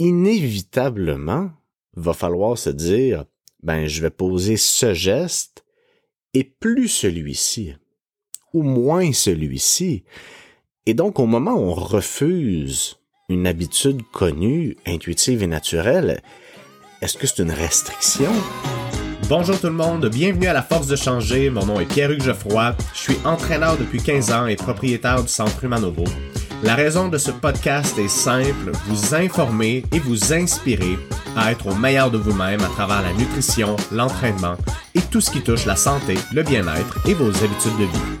inévitablement, va falloir se dire, ben, je vais poser ce geste et plus celui-ci, ou moins celui-ci. Et donc, au moment où on refuse une habitude connue, intuitive et naturelle, est-ce que c'est une restriction? Bonjour tout le monde, bienvenue à la Force de changer. Mon nom est Pierre-Hugues Geoffroy. Je suis entraîneur depuis 15 ans et propriétaire du Centre Humanovo. La raison de ce podcast est simple, vous informer et vous inspirer à être au meilleur de vous-même à travers la nutrition, l'entraînement et tout ce qui touche la santé, le bien-être et vos habitudes de vie.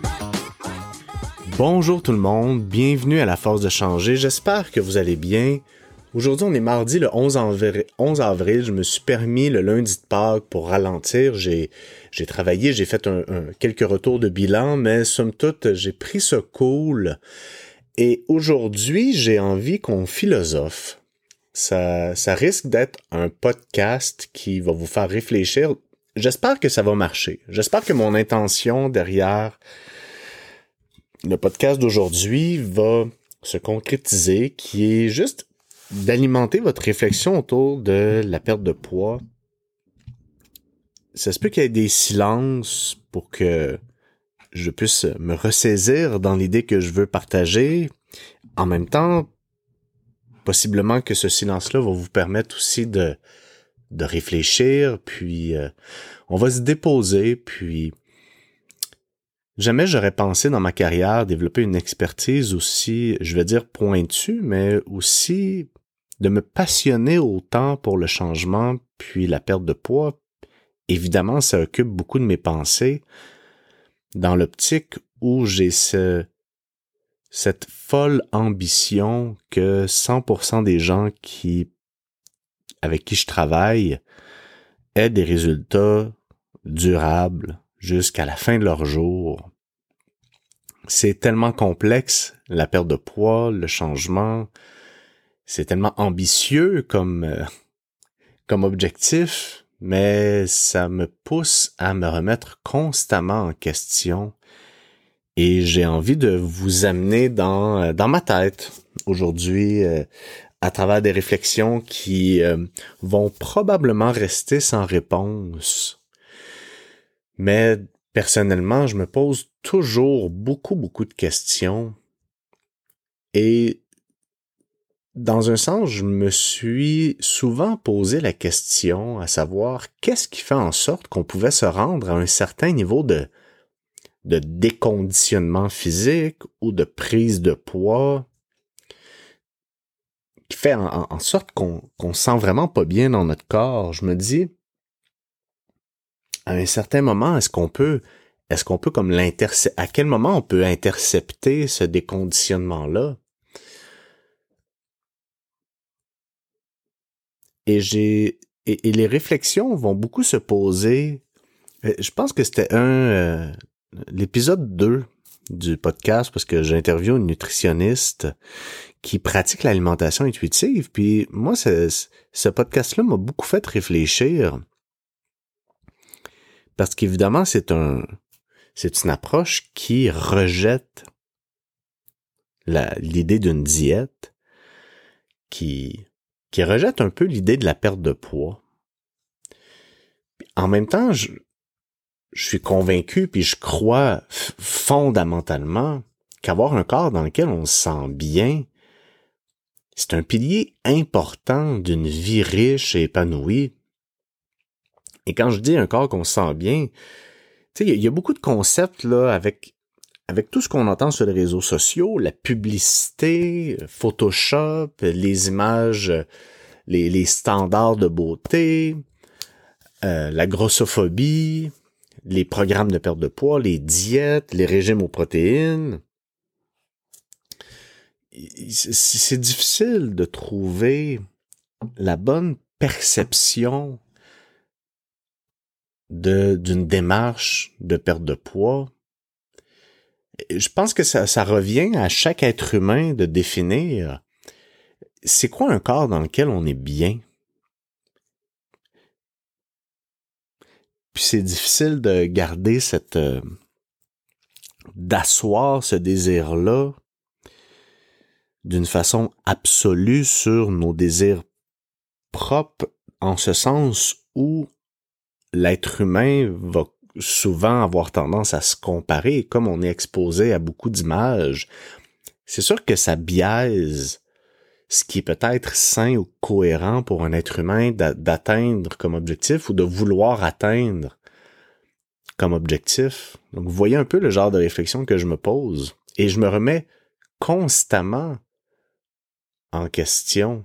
Bonjour tout le monde, bienvenue à la Force de changer. J'espère que vous allez bien. Aujourd'hui, on est mardi le 11 avril. Je me suis permis le lundi de Pâques pour ralentir. J'ai, travaillé, j'ai fait un, quelques retours de bilan, mais somme toute, j'ai pris ce cool et aujourd'hui, j'ai envie qu'on philosophe. Ça, ça risque d'être un podcast qui va vous faire réfléchir. J'espère que ça va marcher. J'espère que mon intention derrière le podcast d'aujourd'hui va se concrétiser, qui est juste d'alimenter votre réflexion autour de la perte de poids. Ça se peut qu'il y ait des silences pour que je puisse me ressaisir dans l'idée que je veux partager. En même temps, possiblement que ce silence-là va vous permettre aussi de, de réfléchir, puis euh, on va se déposer, puis jamais j'aurais pensé dans ma carrière développer une expertise aussi, je vais dire pointue, mais aussi de me passionner autant pour le changement puis la perte de poids. Évidemment, ça occupe beaucoup de mes pensées, dans l'optique où j'ai ce, cette folle ambition que 100% des gens qui, avec qui je travaille aient des résultats durables jusqu'à la fin de leur jour. C'est tellement complexe, la perte de poids, le changement. C'est tellement ambitieux comme, euh, comme objectif mais ça me pousse à me remettre constamment en question et j'ai envie de vous amener dans, euh, dans ma tête aujourd'hui euh, à travers des réflexions qui euh, vont probablement rester sans réponse. Mais personnellement, je me pose toujours beaucoup, beaucoup de questions et dans un sens, je me suis souvent posé la question à savoir qu'est-ce qui fait en sorte qu'on pouvait se rendre à un certain niveau de, de déconditionnement physique ou de prise de poids qui fait en, sorte qu'on qu'on sent vraiment pas bien dans notre corps. Je me dis, à un certain moment, est-ce qu'on peut, est-ce qu'on peut comme l'intercepter, à quel moment on peut intercepter ce déconditionnement-là? Et j'ai et, les réflexions vont beaucoup se poser. Euh, je pense que c'était un euh, l'épisode 2 du podcast parce que j'interviewe une nutritionniste qui pratique l'alimentation intuitive. Puis moi, ce, ce podcast-là m'a beaucoup fait réfléchir. Parce qu'évidemment, c'est un c'est une approche qui rejette l'idée d'une diète, qui qui rejette un peu l'idée de la perte de poids. En même temps, je, suis convaincu puis je crois fondamentalement qu'avoir un corps dans lequel on se sent bien, c'est un pilier important d'une vie riche et épanouie. Et quand je dis un corps qu'on se sent bien, tu sais, il y, a beaucoup de concepts là avec avec tout ce qu'on entend sur les réseaux sociaux, la publicité, Photoshop, les images, les, standards de beauté, euh, la grossophobie, les programmes de perte de poids, les diètes, les régimes aux protéines. C'est difficile de trouver la bonne perception d'une démarche de perte de poids je pense que ça, revient à chaque être humain de définir c'est quoi un corps dans lequel on est bien. Puis c'est difficile de garder cette euh, d'asseoir ce désir-là d'une façon absolue sur nos désirs propre en ce sens où l'être humain va souvent avoir tendance à se comparer, comme on est exposé à beaucoup d'images, c'est sûr que ça biaise ce qui est peut-être sain ou cohérent pour un être humain d'atteindre comme objectif ou de vouloir atteindre comme objectif. Donc, vous voyez un peu le genre de réflexion que je me pose et je me remets constamment en question.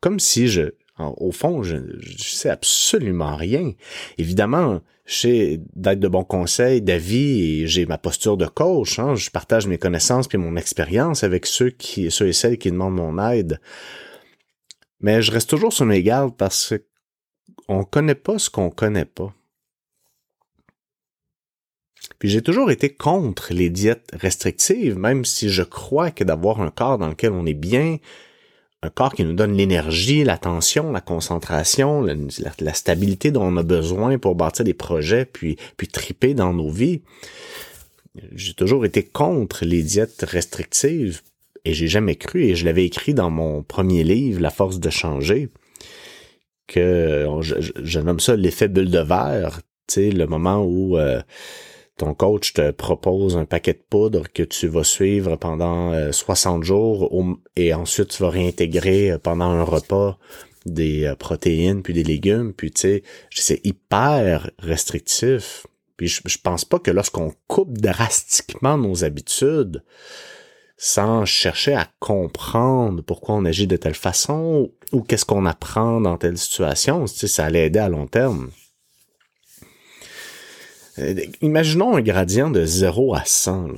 Comme si je, au fond, je, je sais absolument rien. Évidemment, je sais d'être de bons conseils, d'avis, et j'ai ma posture de coach. Hein. Je partage mes connaissances puis mon expérience avec ceux qui, ceux et celles qui demandent mon aide. Mais je reste toujours sur mes gardes parce qu'on connaît pas ce qu'on connaît pas. Puis j'ai toujours été contre les diètes restrictives, même si je crois que d'avoir un corps dans lequel on est bien, un corps qui nous donne l'énergie, l'attention, la concentration, la, stabilité dont on a besoin pour bâtir des projets, puis, puis triper dans nos vies. J'ai toujours été contre les diètes restrictives et j'ai jamais cru, et je l'avais écrit dans mon premier livre, La force de changer, que je, nomme ça l'effet bulle de verre, tu sais, le moment où euh, ton coach te propose un paquet de poudre que tu vas suivre pendant 60 euh, jours et ensuite tu vas réintégrer euh, pendant un repas des euh, protéines puis des légumes puis tu sais c'est hyper restrictif puis je, pense pas que lorsqu'on coupe drastiquement nos habitudes sans chercher à comprendre pourquoi on agit de telle façon ou qu'est-ce qu'on apprend dans telle situation, tu ça allait aider à long terme. Euh, imaginons un gradient de 0 à 100.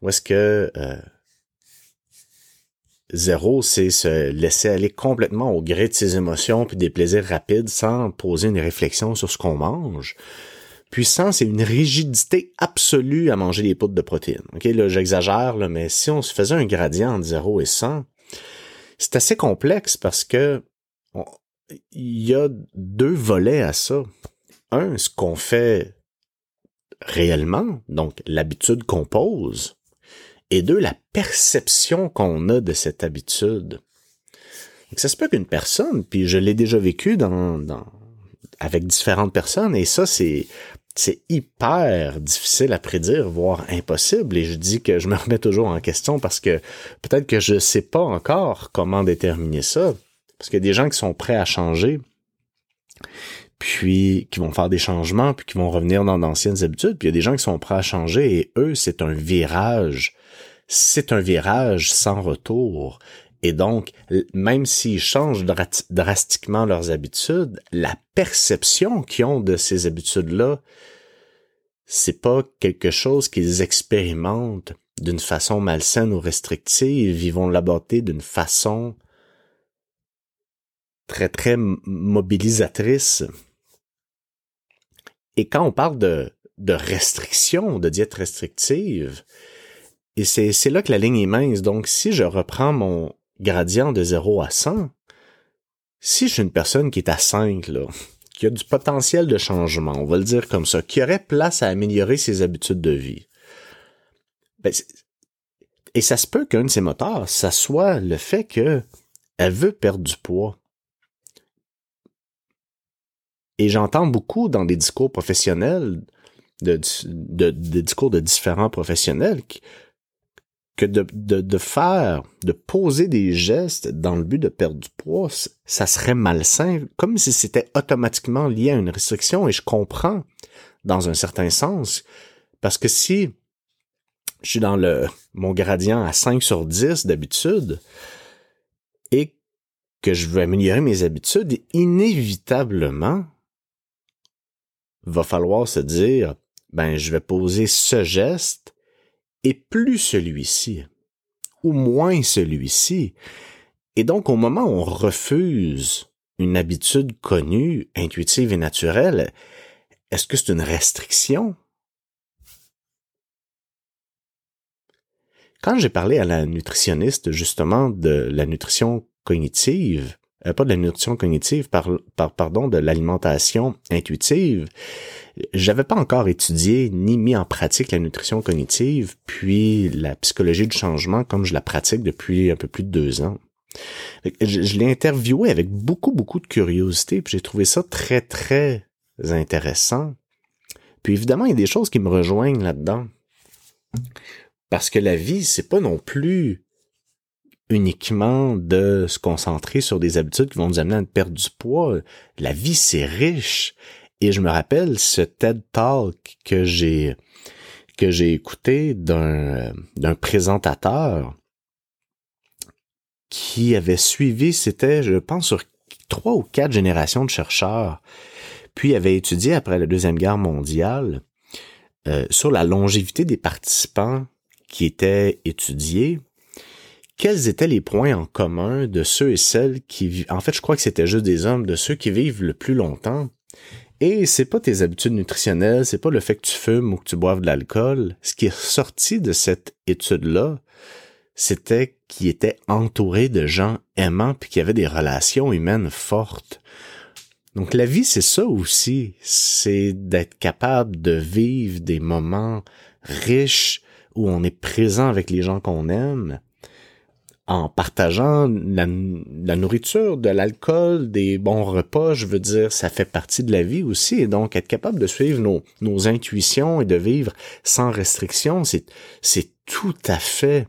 Où est-ce que euh, 0, c'est se laisser aller complètement au gré de ses émotions puis des plaisirs rapides sans poser une réflexion sur ce qu'on mange. Puis 100, c'est une rigidité absolue à manger des poudres de protéines. OK, j'exagère, mais si on se faisait un gradient entre 0 et 100, c'est assez complexe parce que il y a deux volets à ça. Un, ce qu'on fait réellement, donc l'habitude qu'on pose, et deux, la perception qu'on a de cette habitude. Ça se peut qu'une personne, puis je l'ai déjà vécu dans, avec différentes personnes, et ça, c'est, c'est hyper difficile à prédire, voire impossible, et je dis que je me remets toujours en question parce que peut-être que je sais pas encore comment déterminer ça, parce qu'il y a des gens qui sont prêts à changer, puis qui vont faire des changements, puis qui vont revenir dans d'anciennes habitudes, puis il y a des gens qui sont prêts à changer, et eux, c'est un virage. C'est un virage sans retour. Et donc, même s'ils changent drastiquement leurs habitudes, la perception qu'ils ont de ces habitudes-là, c'est pas quelque chose qu'ils expérimentent d'une façon malsaine ou restrictive. Ils vont l'aborder d'une façon très, très mobilisatrice. Et quand on parle de, de restriction, de diète restrictive, et c'est là que la ligne est mince. Donc, si je reprends mon gradient de 0 à 100, si je suis une personne qui est à 5, là, qui a du potentiel de changement, on va le dire comme ça, qui aurait place à améliorer ses habitudes de vie, ben, et ça se peut qu'un de ses moteurs, ça soit le fait que elle veut perdre du poids. Et j'entends beaucoup dans des discours professionnels, de, de, des discours de différents professionnels, que de, faire, de poser des gestes dans le but de perdre du poids, ça serait malsain, comme si c'était automatiquement lié à une restriction, et je comprends dans un certain sens, parce que si je suis dans le mon gradient à 5 sur 10 d'habitude, et que je veux améliorer mes habitudes, inévitablement, va falloir se dire, ben, je vais poser ce geste et plus celui-ci, ou moins celui-ci. Et donc, au moment où on refuse une habitude connue, intuitive et naturelle, est-ce que c'est une restriction? Quand j'ai parlé à la nutritionniste justement de la nutrition cognitive, euh, pas de la nutrition cognitive, par, par pardon, de l'alimentation intuitive, j'avais pas encore étudié ni mis en pratique la nutrition cognitive, puis la psychologie du changement comme je la pratique depuis un peu plus de deux ans. Je, je l'ai interviewé avec beaucoup, beaucoup de curiosité, puis j'ai trouvé ça très, très intéressant. Puis évidemment, il y a des choses qui me rejoignent là-dedans. Parce que la vie, c'est pas non plus uniquement de se concentrer sur des habitudes qui vont nous amener à perdre du poids. La vie, c'est riche. Et je me rappelle ce TED Talk que j'ai que j'ai écouté d'un d'un présentateur qui avait suivi, c'était, je pense, sur trois ou quatre générations de chercheurs, puis avait étudié après la Deuxième Guerre mondiale euh, sur la longévité des participants qui étaient étudiés, quels étaient les points en commun de ceux et celles qui vivent, en fait, je crois que c'était juste des hommes, de ceux qui vivent le plus longtemps. Et c'est pas tes habitudes nutritionnelles, c'est pas le fait que tu fumes ou que tu boives de l'alcool. Ce qui est sorti de cette étude-là, c'était qu'ils étaient entourés de gens aimants puis qu'il y avait des relations humaines fortes. Donc la vie, c'est ça aussi, c'est d'être capable de vivre des moments riches où on est présent avec les gens qu'on aime, en partageant la, nourriture, de l'alcool, des bons repas, je veux dire, ça fait partie de la vie aussi. Et donc, être capable de suivre nos, intuitions et de vivre sans restriction, c'est tout à fait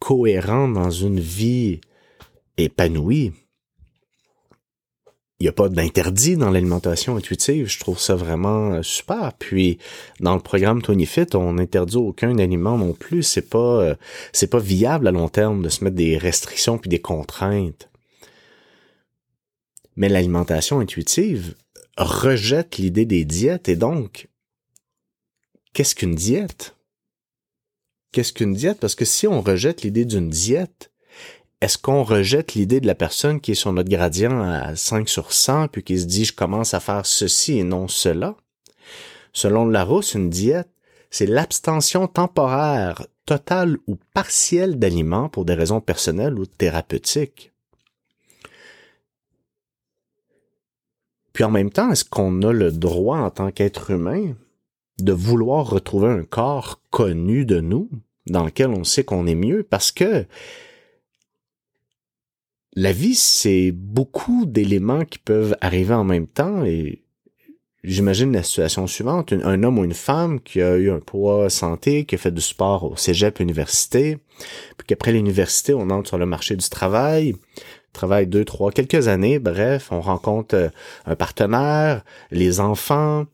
cohérent dans une vie épanouie il n'y a pas d'interdit dans l'alimentation intuitive. Je trouve ça vraiment euh, super. Puis dans le programme Tony Fit, on n'interdit aucun aliment non plus. C'est pas euh, c'est pas viable à long terme de se mettre des restrictions puis des contraintes. Mais l'alimentation intuitive rejette l'idée des diètes et donc qu'est-ce qu'une diète? Qu'est-ce qu'une diète? Parce que si on rejette l'idée d'une diète, est-ce qu'on rejette l'idée de la personne qui est sur notre gradient à 5 sur 100 puis qui se dit je commence à faire ceci et non cela? Selon Larousse, une diète, c'est l'abstention temporaire, totale ou partielle d'aliments pour des raisons personnelles ou thérapeutiques. Puis en même temps, est-ce qu'on a le droit en tant qu'être humain de vouloir retrouver un corps connu de nous, dans lequel on sait qu'on est mieux? Parce que la vie, c'est beaucoup d'éléments qui peuvent arriver en même temps et j'imagine la situation suivante. Un, homme ou une femme qui a eu un poids santé, qui a fait du sport au cégep, université, puis qu'après l'université, on entre sur le marché du travail, travaille deux, trois, quelques années, bref, on rencontre euh, un partenaire, les enfants,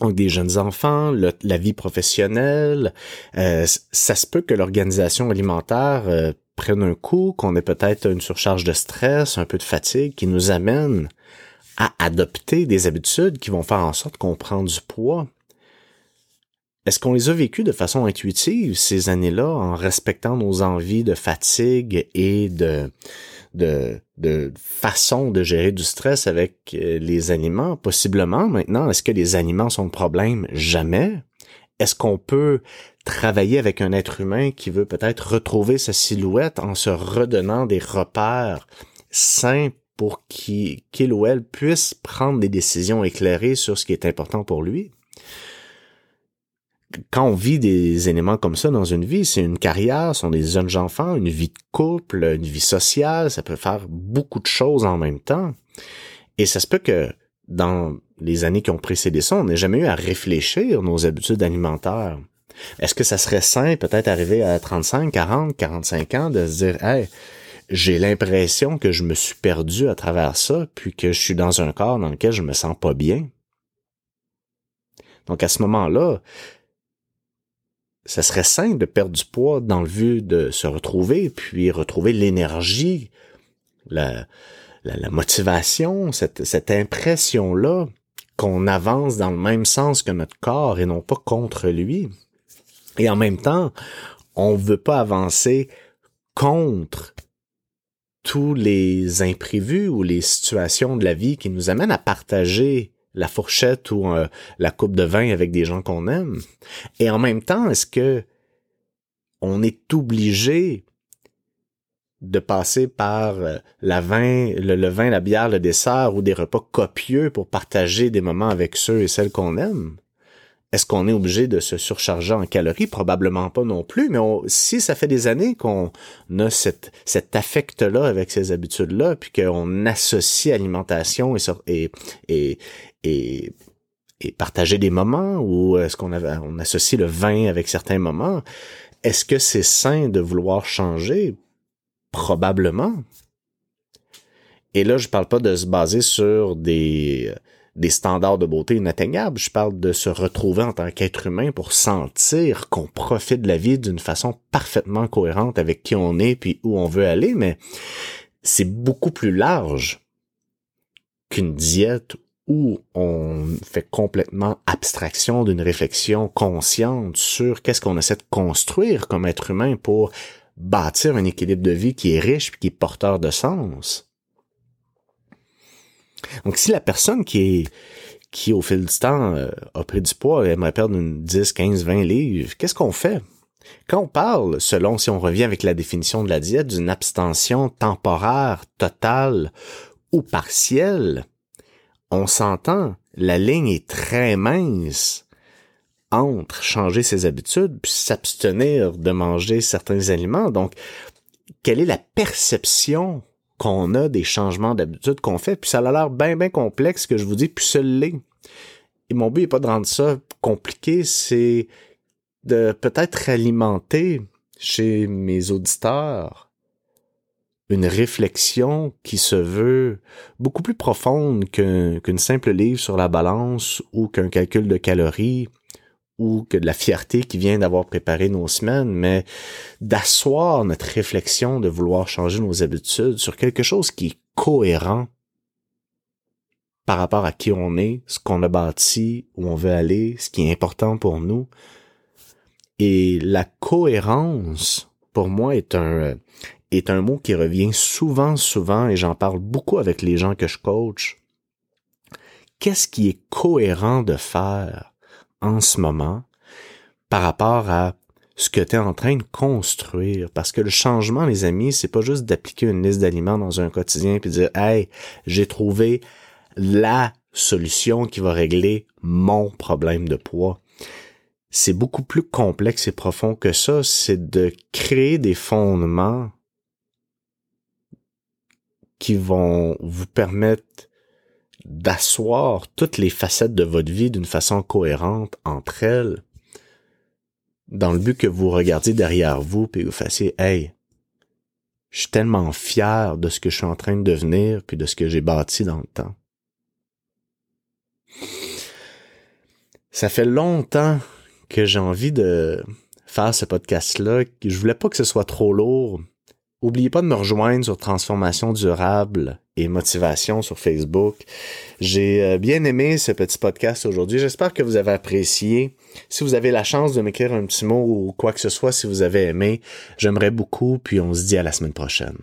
donc des jeunes enfants, la vie professionnelle, euh, ça se peut que l'organisation alimentaire euh, prennent un coup, qu'on ait peut-être une surcharge de stress, un peu de fatigue, qui nous amène à adopter des habitudes qui vont faire en sorte qu'on prend du poids. Est-ce qu'on les a vécues de façon intuitive ces années-là en respectant nos envies de fatigue et de, de, de façon de gérer du stress avec euh, les aliments? Possiblement. Maintenant, est-ce que les aliments sont le problème? Jamais. Est-ce qu'on peut travailler avec un être humain qui veut peut-être retrouver sa silhouette en se redonnant des repères sains pour qu'il ou elle puisse prendre des décisions éclairées sur ce qui est important pour lui. Quand on vit des éléments comme ça dans une vie, c'est une carrière, ce sont des jeunes enfants, une vie de couple, une vie sociale, ça peut faire beaucoup de choses en même temps. Et ça se peut que dans les années qui ont précédé ça, on n'ait jamais eu à réfléchir nos habitudes alimentaires. Est-ce que ça serait sain, peut-être arriver à 35, 40, 45 ans, de se dire, hey, j'ai l'impression que je me suis perdu à travers ça, puis que je suis dans un corps dans lequel je me sens pas bien? Donc à ce moment-là, ça serait sain de perdre du poids dans le but de se retrouver, puis retrouver l'énergie, la, la, motivation, cette, cette impression-là qu'on avance dans le même sens que notre corps et non pas contre lui. Et en même temps, on veut pas avancer contre tous les imprévus ou les situations de la vie qui nous amènent à partager la fourchette ou euh, la coupe de vin avec des gens qu'on aime. Et en même temps, est-ce que on est obligé de passer par euh, la le, vin, la bière, le dessert ou des repas copieux pour partager des moments avec ceux et celles qu'on aime? Est-ce qu'on est obligé de se surcharger en calories? Probablement pas non plus, mais si ça fait des années qu'on a cette, cet affect-là avec ces habitudes-là, puis qu'on associe alimentation et, et, et, et, partager des moments, ou est-ce qu'on on associe le vin avec certains moments, est-ce que c'est sain de vouloir changer? Probablement. Et là, je parle pas de se baser sur des des standards de beauté inatteignables. Je parle de se retrouver en tant qu'être humain pour sentir qu'on profite de la vie d'une façon parfaitement cohérente avec qui on est puis où on veut aller, mais c'est beaucoup plus large qu'une diète où on fait complètement abstraction d'une réflexion consciente sur qu'est-ce qu'on essaie de construire comme être humain pour bâtir un équilibre de vie qui est riche et qui est porteur de sens. Donc, si la personne qui est qui au fil du temps euh, a pris du poids aimerait perdre une 10, 15, 20 livres, qu'est-ce qu'on fait? Quand on parle, selon si on revient avec la définition de la diète, d'une abstention temporaire, totale ou partielle, on s'entend, la ligne est très mince entre changer ses habitudes puis s'abstenir de manger certains aliments. Donc, quelle est la perception qu'on a des changements d'habitude qu'on fait, puis ça a l'air bien, bien complexe que je vous dis, puis ce l'est. Et mon but n'est pas de rendre ça compliqué, c'est de peut-être alimenter chez mes auditeurs une réflexion qui se veut beaucoup plus profonde qu'une simple livre sur la balance ou qu'un calcul de calories ou que de la fierté qui vient d'avoir préparé nos semaines, mais d'asseoir notre réflexion de vouloir changer nos habitudes sur quelque chose qui est cohérent par rapport à qui on est, ce qu'on a bâti, où on veut aller, ce qui est important pour nous. Et la cohérence, pour moi, est un, est un mot qui revient souvent, souvent, et j'en parle beaucoup avec les gens que je coach. Qu'est-ce qui est cohérent de faire? En ce moment par rapport à ce que tu es en train de construire. Parce que le changement, les amis, c'est pas juste d'appliquer une liste d'aliments dans un quotidien puis dire Hey, j'ai trouvé la solution qui va régler mon problème de poids. C'est beaucoup plus complexe et profond que ça. C'est de créer des fondements qui vont vous permettre d'asseoir toutes les facettes de votre vie d'une façon cohérente entre elles, dans le but que vous regardiez derrière vous et vous fassiez, hey, je suis tellement fier de ce que je suis en train de devenir puis de ce que j'ai bâti dans le temps. Ça fait longtemps que j'ai envie de faire ce podcast-là. Je voulais pas que ce soit trop lourd. Oubliez pas de me rejoindre sur Transformation durable et motivation sur Facebook. J'ai euh, bien aimé ce petit podcast aujourd'hui. J'espère que vous avez apprécié. Si vous avez la chance de m'écrire un petit mot ou quoi que ce soit, si vous avez aimé, j'aimerais beaucoup. Puis on se dit à la semaine prochaine.